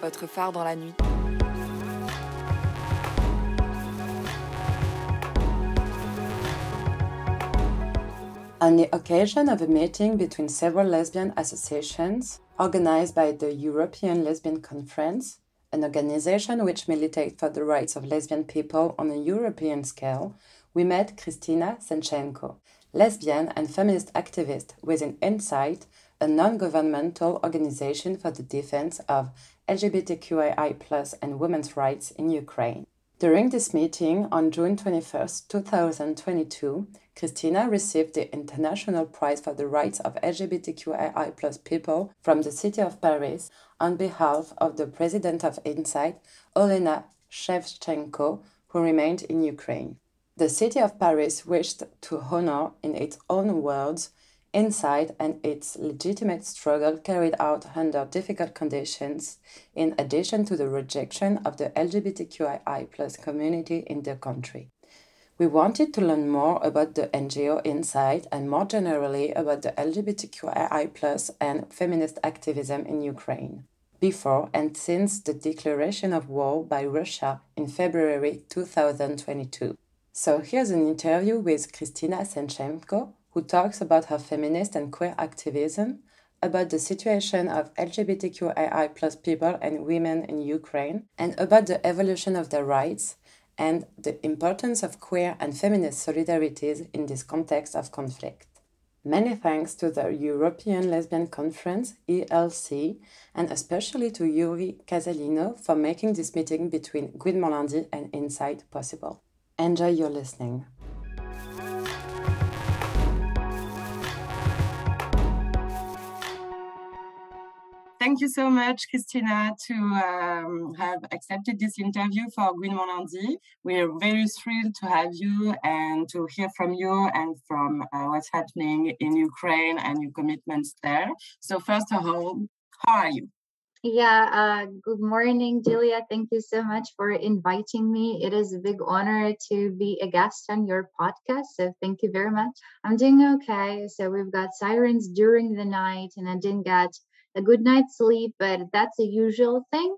Votre phare dans la nuit. On the occasion of a meeting between several lesbian associations organized by the European Lesbian Conference, an organization which militates for the rights of lesbian people on a European scale, we met Kristina Senchenko, lesbian and feminist activist within Insight, a non governmental organization for the defense of LGBTQI+ and women's rights in Ukraine. During this meeting on June 21, 2022, Kristina received the International Prize for the Rights of LGBTQII people from the City of Paris on behalf of the President of Insight, Olena Shevchenko, who remained in Ukraine. The City of Paris wished to honor, in its own words, Insight and its legitimate struggle carried out under difficult conditions, in addition to the rejection of the LGBTQII community in the country. We wanted to learn more about the NGO Insight and more generally about the LGBTQII and feminist activism in Ukraine, before and since the declaration of war by Russia in February 2022. So here's an interview with Kristina Senchenko, who talks about her feminist and queer activism, about the situation of LGBTQII plus people and women in Ukraine, and about the evolution of their rights and the importance of queer and feminist solidarities in this context of conflict. Many thanks to the European Lesbian Conference, ELC, and especially to Yuri Casalino for making this meeting between Gouinement Lundi and Insight possible. Enjoy your listening. Thank you so much, Kristina, to um, have accepted this interview for Gouinement Lundi. We are very thrilled to have you and to hear from you and from uh, what's happening in Ukraine and your commitments there. So first of all, how are you? Yeah, uh, good morning, Julia. Thank you so much for inviting me. It is a big honor to be a guest on your podcast. So thank you very much. I'm doing okay. So we've got sirens during the night, and I didn't get a good night's sleep, but that's a usual thing.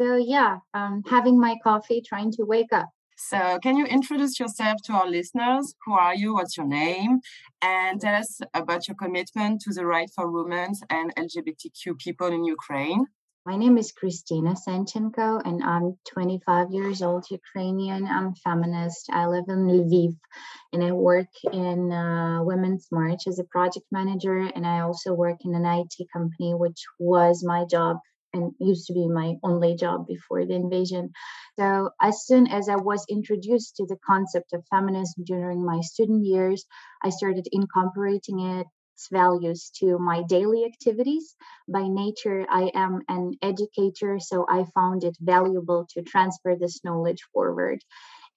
So, yeah, um, having my coffee, trying to wake up. So, can you introduce yourself to our listeners? Who are you? What's your name? And tell us about your commitment to the right for women and LGBTQ people in Ukraine. My name is Kristina Senchenko, and I'm 25 years old, Ukrainian. I'm feminist. I live in Lviv, and I work in uh, Women's March as a project manager. And I also work in an IT company, which was my job and used to be my only job before the invasion. So, as soon as I was introduced to the concept of feminism during my student years, I started incorporating it values to my daily activities. By nature, I am an educator, so I found it valuable to transfer this knowledge forward.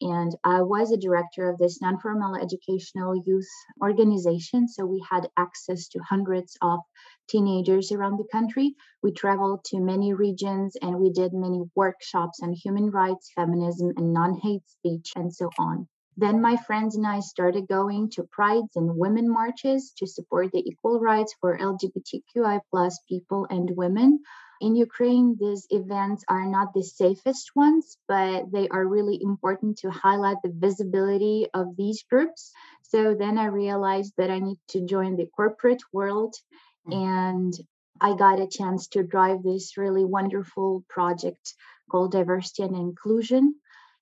And I was a director of this non formal educational youth organization. So we had access to hundreds of teenagers around the country. We traveled to many regions and we did many workshops on human rights, feminism, and non hate speech, and so on. Then my friends and I started going to prides and women marches to support the equal rights for LGBTQI plus people and women. In Ukraine, these events are not the safest ones, but they are really important to highlight the visibility of these groups. So then I realized that I need to join the corporate world mm. and I got a chance to drive this really wonderful project called Diversity and Inclusion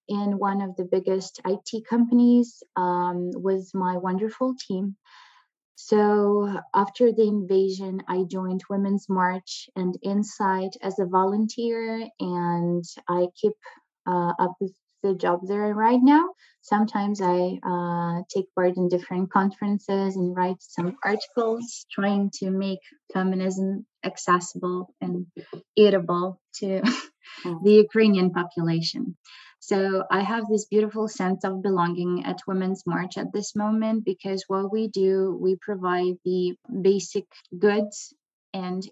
in one of the biggest IT companies um, with my wonderful team. So after the invasion, I joined Women's March and Insight as a volunteer, and I keep uh, up with the job there right now. Sometimes I uh, take part in different conferences and write some articles trying to make feminism accessible and eatable to the Ukrainian population. So I have this beautiful sense of belonging at Women's March at this moment because what we do, we provide the basic goods and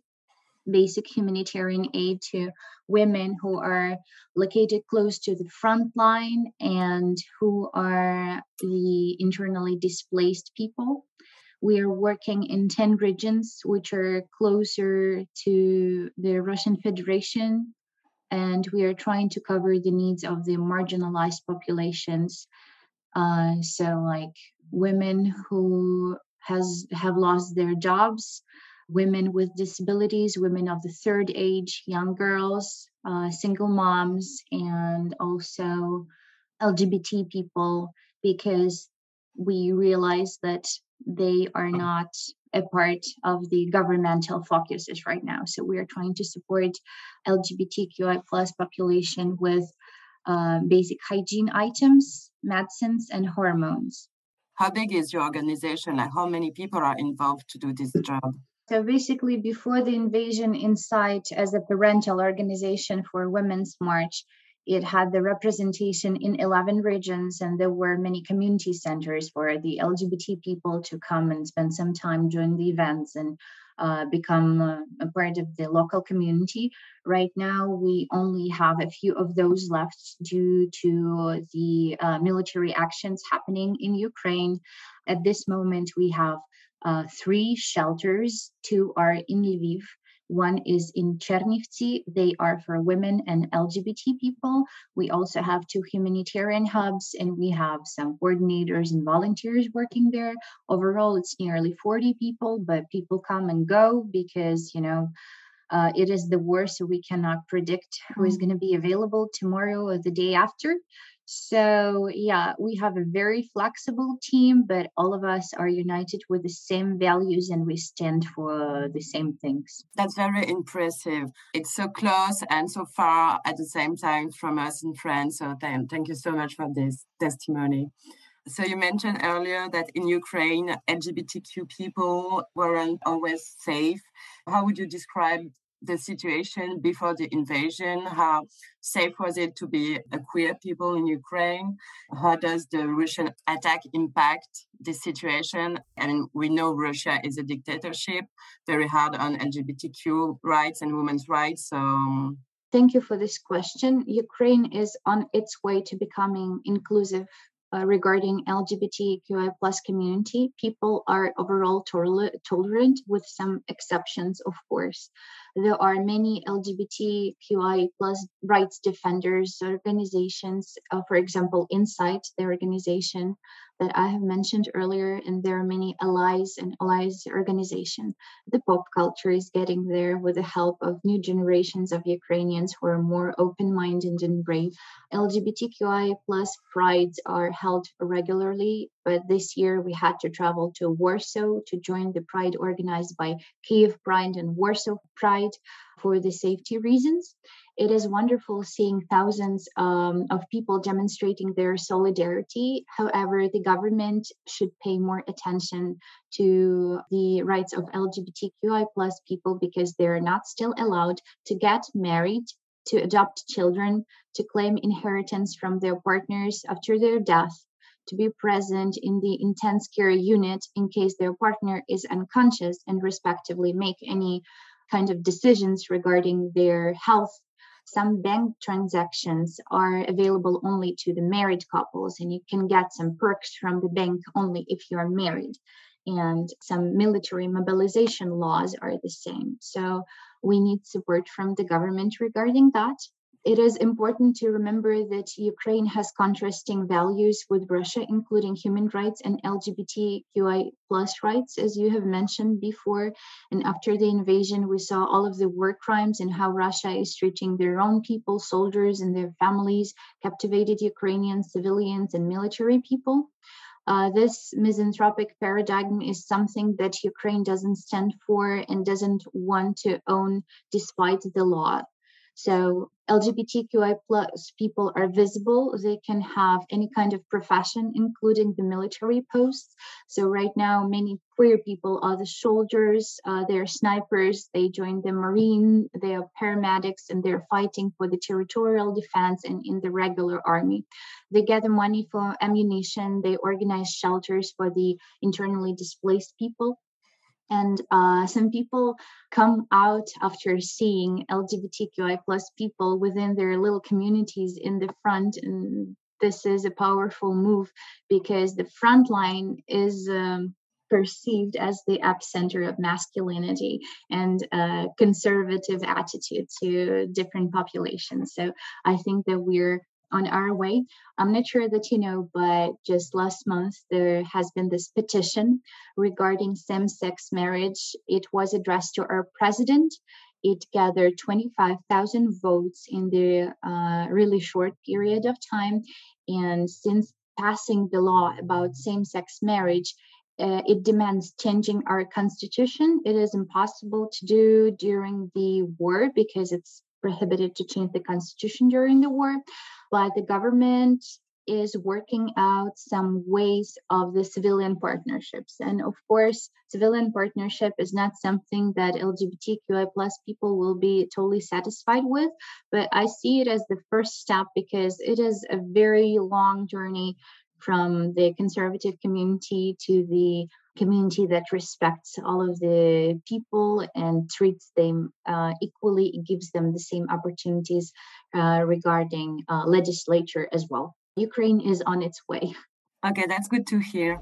basic humanitarian aid to women who are located close to the front line and who are the internally displaced people We are working in 10 regions, which are closer to the Russian Federation, and we are trying to cover the needs of the marginalized populations. Uh, so, like women who has have lost their jobs, women with disabilities, women of the third age, young girls, uh, single moms, and also LGBT people, because we realize that they are not a part of the governmental focuses right now. So we are trying to support LGBTQI plus population with uh, basic hygiene items, medicines, and hormones. How big is your organization? Like how many people are involved to do this job? So basically, before the invasion, Insight as a parental organization for Women's March, it had the representation in 11 regions, and there were many community centers for the LGBT people to come and spend some time during the events and uh, become uh, a part of the local community. Right now, we only have a few of those left due to the uh, military actions happening in Ukraine. At this moment, we have uh, three shelters. Two are in Lviv, one is in Chernivtsi. They are for women and LGBT people. We also have two humanitarian hubs, and we have some coordinators and volunteers working there. Overall, it's nearly 40 people, but people come and go because, you know, uh, it is the war, so we cannot predict who is mm. going to be available tomorrow or the day after. So, yeah, we have a very flexible team, but all of us are united with the same values and we stand for the same things. That's very impressive. It's so close and so far at the same time from us in France. So, th- thank you so much for this testimony. So, you mentioned earlier that in Ukraine, LGBTQ people weren't always safe. How would you describe the situation before the invasion? How safe was it to be a queer people in Ukraine? How does the Russian attack impact the situation? Mean, we know Russia is a dictatorship, very hard on LGBTQ rights and women's rights. So um, Thank you for this question. Ukraine is on its way to becoming inclusive uh, regarding LGBTQI plus community. People are overall tolerant with some exceptions, of course. There are many LGBTQI plus rights defenders organizations, uh, for example, Insight, the organization that I have mentioned earlier, and there are many allies and allies organization. The pop culture is getting there with the help of new generations of Ukrainians who are more open-minded and brave. LGBTQI plus prides are held regularly, but this year we had to travel to Warsaw to join the pride organized by Kiev Pride and Warsaw Pride for the safety reasons it is wonderful seeing thousands um, of people demonstrating their solidarity. However, the government should pay more attention to the rights of LGBTQI plus people because they're not still allowed to get married, to adopt children, to claim inheritance from their partners after their death, to be present in the intense care unit in case their partner is unconscious and respectively make any kind of decisions regarding their health some bank transactions are available only to the married couples, and you can get some perks from the bank only if you're married. And some military mobilization laws are the same. So we need support from the government regarding that it is important to remember that Ukraine has contrasting values with Russia, including human rights and LGBTQI plus rights, as you have mentioned before. And after the invasion, we saw all of the war crimes and how Russia is treating their own people, soldiers and their families, captivated Ukrainian civilians and military people. Uh, this misanthropic paradigm is something that Ukraine doesn't stand for and doesn't want to own despite the law. So LGBTQI plus people are visible. They can have any kind of profession, including the military posts. So right now, many queer people are the soldiers, uh, they're snipers, they join the Marine, they are paramedics, and they're fighting for the territorial defense and in the regular army. They gather money for ammunition, they organize shelters for the internally displaced people and uh, some people come out after seeing lgbtqi plus people within their little communities in the front and this is a powerful move because the front line is um, perceived as the epicenter of masculinity and conservative attitude to different populations. So I think that we're on our way. I'm not sure that you know, but just last month there has been this petition regarding same sex marriage. It was addressed to our president. It gathered 25,000 votes in the uh, really short period of time. And since passing the law about same sex marriage, uh, it demands changing our constitution. It is impossible to do during the war because it's prohibited to change the constitution during the war. But the government is working out some ways of the civilian partnerships. And of course, civilian partnership is not something that LGBTQI plus people will be totally satisfied with, but I see it as the first step because it is a very long journey from the conservative community to the community that respects all of the people and treats them uh, equally it gives them the same opportunities uh, regarding uh, legislature as well. Ukraine is on its way. Okay that's good to hear.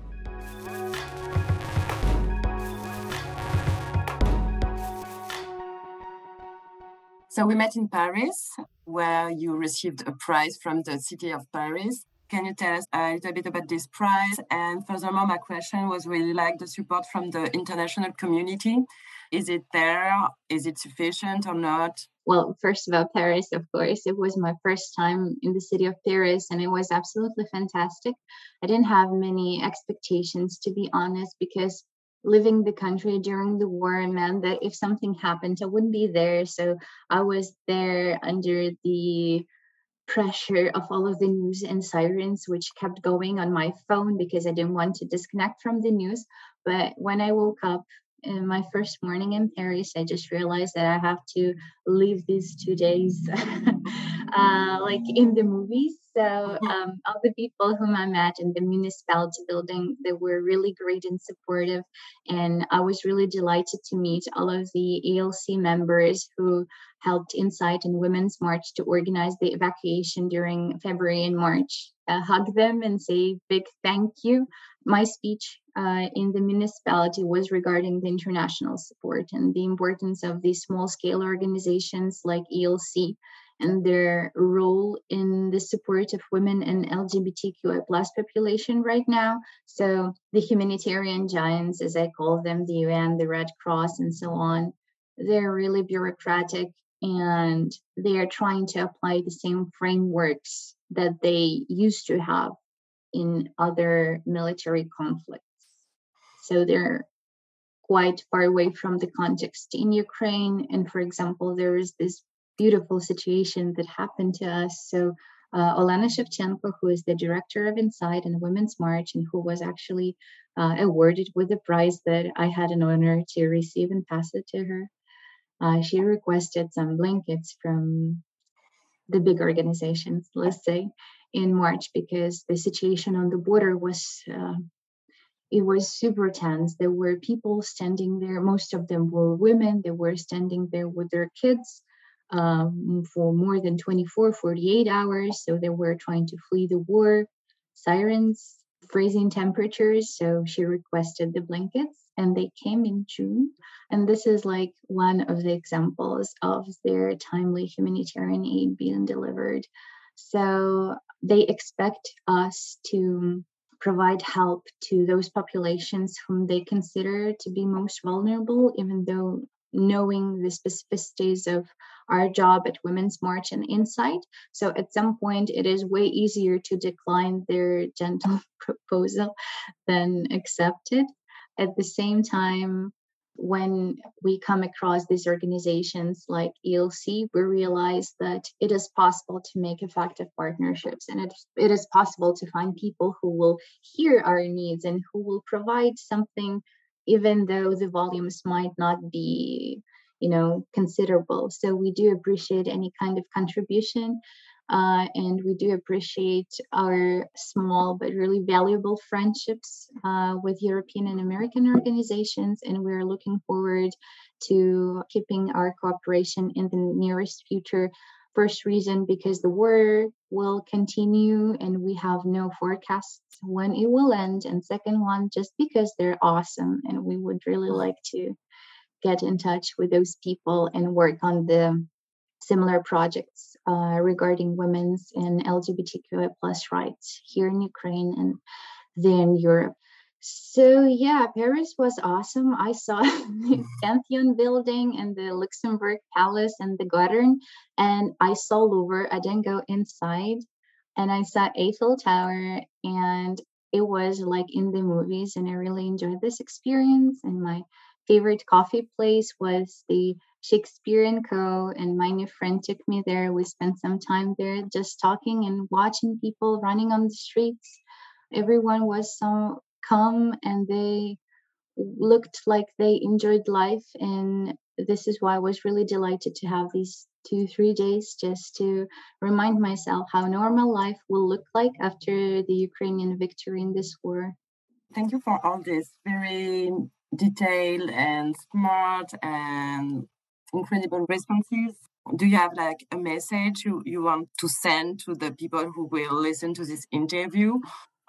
So we met in Paris, where you received a prize from the city of Paris can you tell us a little bit about this prize? And furthermore, my question was really like the support from the international community. Is it there? Is it sufficient or not? Well, first of all, Paris, of course. It was my first time in the city of Paris, and it was absolutely fantastic. I didn't have many expectations, to be honest, because living the country during the war meant that if something happened, I wouldn't be there. So I was there under the pressure of all of the news and sirens, which kept going on my phone because I didn't want to disconnect from the news. But when I woke up in my first morning in Paris, I just realized that I have to leave these two days uh, like in the movies. So um, all the people whom I met in the municipality building, they were really great and supportive. And I was really delighted to meet all of the ELC members who helped Insight and Women's March to organize the evacuation during February and March. Uh, hug them and say big thank you. My speech uh, in the municipality was regarding the international support and the importance of these small scale organizations like ELC and their role in the support of women and LGBTQI plus population right now. So the humanitarian giants, as I call them, the UN, the Red Cross, and so on, they're really bureaucratic and they are trying to apply the same frameworks that they used to have in other military conflicts. So they're quite far away from the context in Ukraine. And for example, there is this beautiful situation that happened to us. So uh, Olena Shevchenko, who is the director of Insight and Women's March, and who was actually uh, awarded with the prize that I had an honor to receive and pass it to her. Uh, she requested some blankets from the big organizations, let's say, in March because the situation on the border was uh, it was super tense. There were people standing there. Most of them were women. They were standing there with their kids um, for more than 24, 48 hours. So they were trying to flee the war. Sirens, freezing temperatures. So she requested the blankets and they came in June. And this is like one of the examples of their timely humanitarian aid being delivered. So they expect us to provide help to those populations whom they consider to be most vulnerable, even though knowing the specificities of our job at Women's March and Insight. So at some point, it is way easier to decline their gentle proposal than accept it at the same time when we come across these organizations like ELC, we realize that it is possible to make effective partnerships and it, it is possible to find people who will hear our needs and who will provide something, even though the volumes might not be, you know, considerable. So we do appreciate any kind of contribution. Uh, and we do appreciate our small but really valuable friendships uh, with European and American organizations. And we're looking forward to keeping our cooperation in the nearest future First reason because the war will continue and we have no forecasts when it will end. And second one, just because they're awesome and we would really like to get in touch with those people and work on the similar projects uh, regarding women's and LGBTQI plus rights here in Ukraine and then Europe. So yeah, Paris was awesome. I saw the mm-hmm. Pantheon building and the Luxembourg Palace and the Garden, and I saw Louvre. I didn't go inside, and I saw Eiffel Tower, and it was like in the movies, and I really enjoyed this experience. And my favorite coffee place was the Shakespeare and Co. And my new friend took me there. We spent some time there just talking and watching people running on the streets. Everyone was so come and they looked like they enjoyed life and this is why i was really delighted to have these two three days just to remind myself how normal life will look like after the ukrainian victory in this war. Thank you for all this very detailed and smart and incredible responses. Do you have like a message you, you want to send to the people who will listen to this interview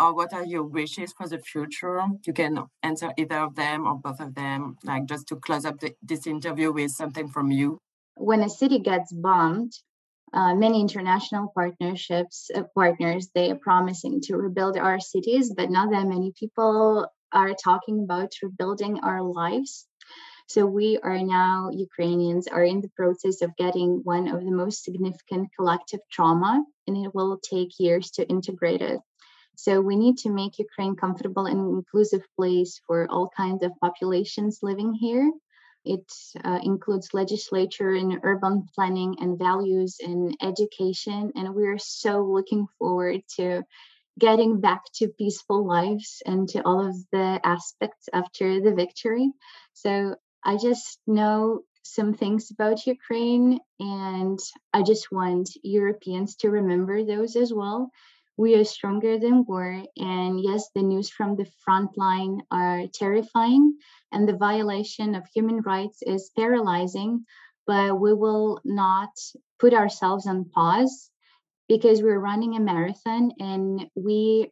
or what are your wishes for the future? You can answer either of them or both of them, like just to close up the, this interview with something from you. When a city gets bombed, uh, many international partnerships uh, partners they are promising to rebuild our cities, but not that many people are talking about rebuilding our lives. So we are now Ukrainians are in the process of getting one of the most significant collective trauma, and it will take years to integrate it. So we need to make Ukraine a comfortable and inclusive place for all kinds of populations living here. It uh, includes legislature and urban planning and values and education. And we're so looking forward to getting back to peaceful lives and to all of the aspects after the victory. So I just know some things about Ukraine, and I just want Europeans to remember those as well we are stronger than war. And yes, the news from the front line are terrifying, and the violation of human rights is paralyzing. But we will not put ourselves on pause because we're running a marathon and we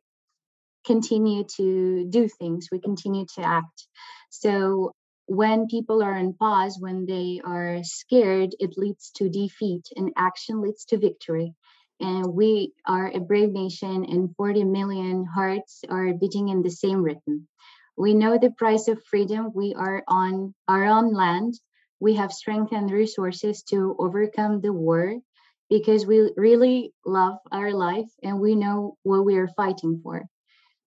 continue to do things, we continue to act. So when people are on pause, when they are scared, it leads to defeat, and action leads to victory and we are a brave nation and 40 million hearts are beating in the same rhythm. We know the price of freedom. We are on our own land. We have strength and resources to overcome the war because we really love our life and we know what we are fighting for.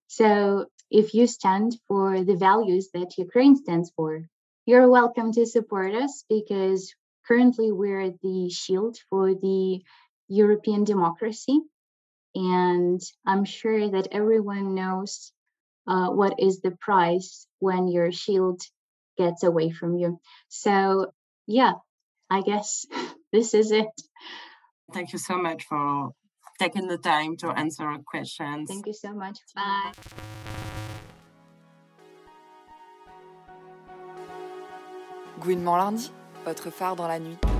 So if you stand for the values that ukraine stands for you're welcome to support us because currently we're the shield for the European democracy. And I'm sure that everyone knows uh, what is the price when your shield gets away from you. So, yeah, I guess this is it. Thank you so much for taking the time to answer our questions. Thank you so much. Bye. Gouinement lundi, votre phare dans la nuit.